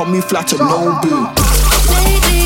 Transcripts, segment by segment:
Call me flat or no boo.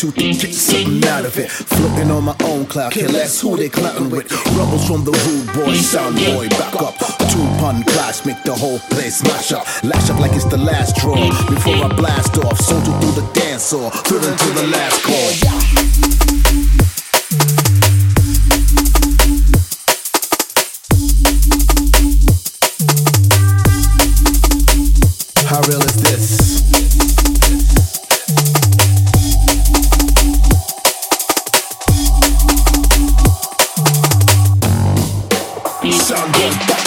two to get something out of it. Floating on my own cloud, can't who they clowning with. Rumbles from the rude boy, sound boy, back up. Two pun clash, make the whole place mash up. Lash up like it's the last draw. Before I blast off, soldier through the dance or through the last. sound good.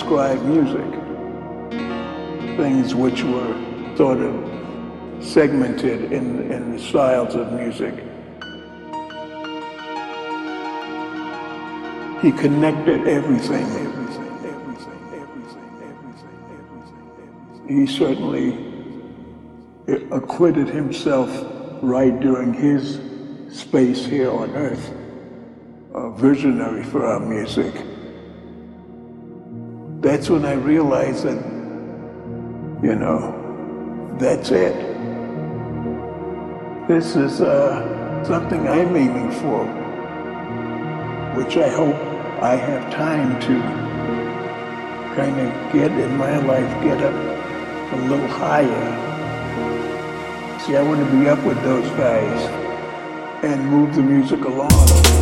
Describe music. Things which were sort of segmented in, in the styles of music. He connected everything, everything, everything, everything, everything, everything, everything. He certainly acquitted himself right during his space here on earth, a visionary for our music that's when I realized that, you know, that's it. This is uh, something I'm aiming for, which I hope I have time to kind of get in my life, get up a little higher. See, I want to be up with those guys and move the music along.